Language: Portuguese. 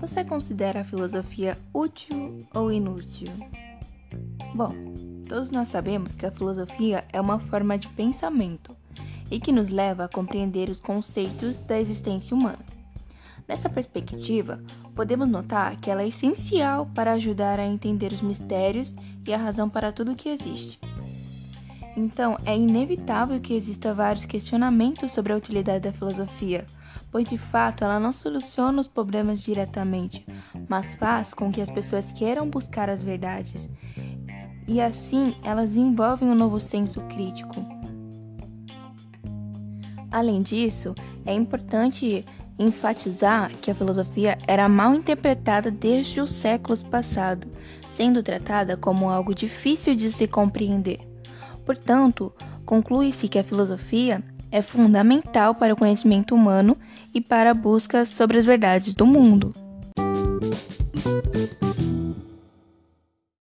Você considera a filosofia útil ou inútil? Bom, todos nós sabemos que a filosofia é uma forma de pensamento e que nos leva a compreender os conceitos da existência humana. Nessa perspectiva, podemos notar que ela é essencial para ajudar a entender os mistérios e a razão para tudo que existe. Então, é inevitável que exista vários questionamentos sobre a utilidade da filosofia, pois de fato ela não soluciona os problemas diretamente, mas faz com que as pessoas queiram buscar as verdades. E assim, elas desenvolvem um novo senso crítico. Além disso, é importante enfatizar que a filosofia era mal interpretada desde os séculos passados, sendo tratada como algo difícil de se compreender. Portanto, conclui-se que a filosofia é fundamental para o conhecimento humano e para a busca sobre as verdades do mundo.